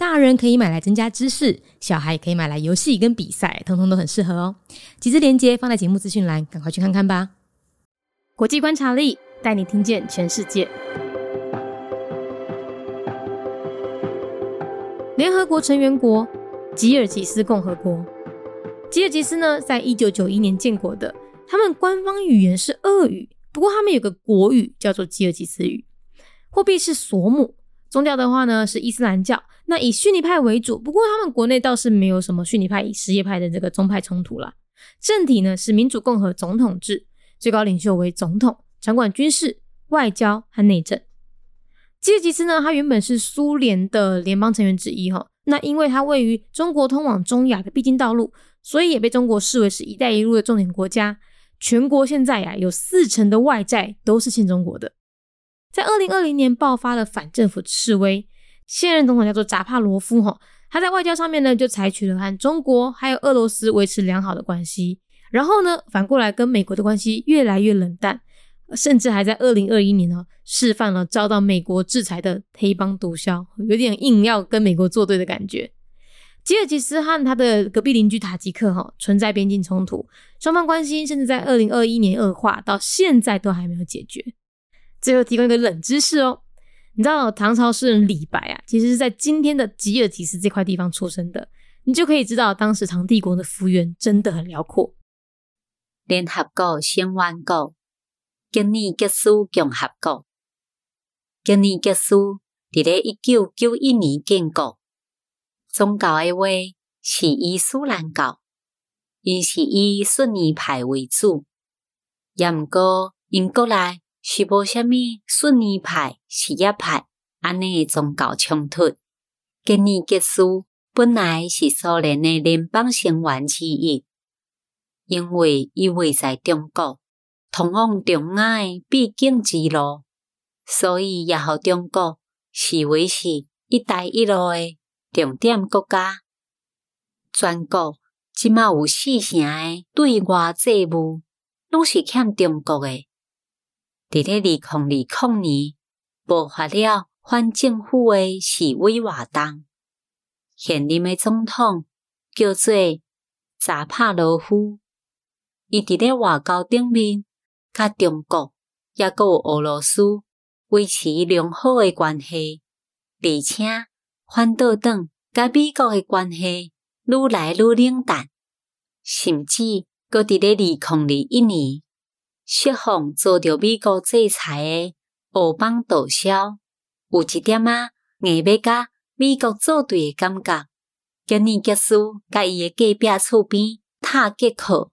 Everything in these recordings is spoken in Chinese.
大人可以买来增加知识，小孩也可以买来游戏跟比赛，通通都很适合哦。集资链接放在节目资讯栏，赶快去看看吧。国际观察力带你听见全世界。联合国成员国吉尔吉斯共和国，吉尔吉斯呢，在一九九一年建国的，他们官方语言是俄语，不过他们有个国语叫做吉尔吉斯语，货币是索姆，宗教的话呢是伊斯兰教。那以逊尼派为主，不过他们国内倒是没有什么逊尼派与什叶派的这个宗派冲突啦。政体呢是民主共和总统制，最高领袖为总统，掌管军事、外交和内政。吉尔吉斯呢，它原本是苏联的联邦成员之一哈。那因为它位于中国通往中亚的必经道路，所以也被中国视为是一带一路的重点国家。全国现在呀，有四成的外债都是欠中国的。在二零二零年爆发了反政府示威。现任总统叫做扎帕罗夫，哈，他在外交上面呢，就采取了和中国还有俄罗斯维持良好的关系，然后呢，反过来跟美国的关系越来越冷淡，甚至还在二零二一年呢，示范了遭到美国制裁的黑帮毒枭，有点硬要跟美国作对的感觉。吉尔吉斯和他的隔壁邻居塔吉克，哈，存在边境冲突，双方关系甚至在二零二一年恶化，到现在都还没有解决。最后提供一个冷知识哦。你知道唐朝诗人李白啊，其实是在今天的吉尔吉斯这块地方出生的，你就可以知道当时唐帝国的幅员真的很辽阔。联合国成员国，今年结束共和国，今年结束伫咧一九九一年建国。宗教的话是伊斯兰教，因是以逊尼派为主，也毋过因国内。是无虾米逊尼派、什叶派安尼诶宗教冲突。吉尼吉斯本来是苏联诶联邦成员之一，因为伊位在中国，通往中亚诶必经之路，所以也互中国视为是一带一路诶重点国家。全国即马有四成诶对外债务，拢是欠中国诶。伫咧二零二零年爆发了反政府诶示威活动，现任诶总统叫做扎帕罗夫，伊伫咧外交顶面，甲中国也有俄罗斯维持良好诶关系，而且反倒党甲美国诶关系愈来愈冷淡，甚至搁伫咧二零二一年。释放遭到美国制裁的欧邦毒枭，有一点啊，硬要甲美国作对的感觉。今年结束，甲伊的隔壁厝边塔吉克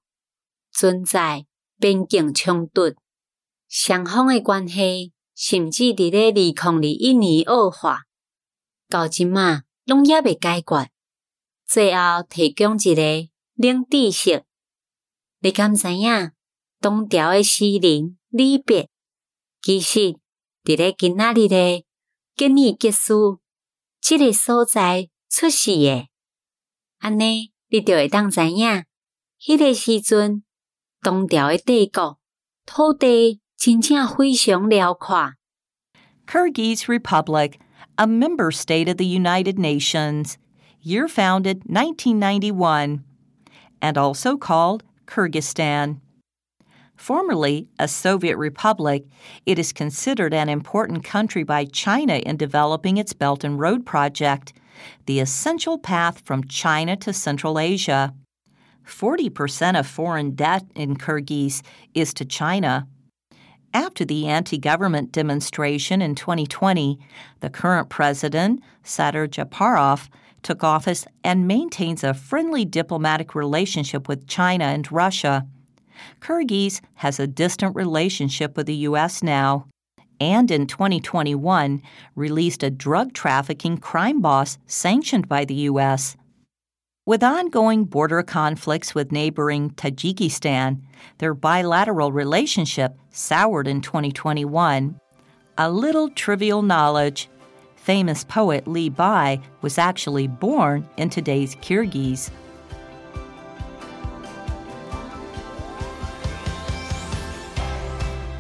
存在边境冲突，双方的关系甚至伫咧二零二一年恶化，到即嘛拢也未解决。最后提供一个冷知识，你敢知影？东条的诗人李白，其实伫咧今仔日的吉尼吉斯即个所在出世诶，安尼你就会当知影，迄个时阵东条的帝国土地真正非常辽阔。Kyrgyz Republic, a member state of the United Nations, year founded 1991, and also called Kyrgyzstan. Formerly a Soviet republic, it is considered an important country by China in developing its Belt and Road project, the essential path from China to Central Asia. 40% of foreign debt in Kyrgyz is to China. After the anti government demonstration in 2020, the current president, Sadyr Japarov, took office and maintains a friendly diplomatic relationship with China and Russia. Kyrgyz has a distant relationship with the U.S. now, and in 2021 released a drug trafficking crime boss sanctioned by the U.S. With ongoing border conflicts with neighboring Tajikistan, their bilateral relationship soured in 2021. A little trivial knowledge famous poet Li Bai was actually born in today's Kyrgyz.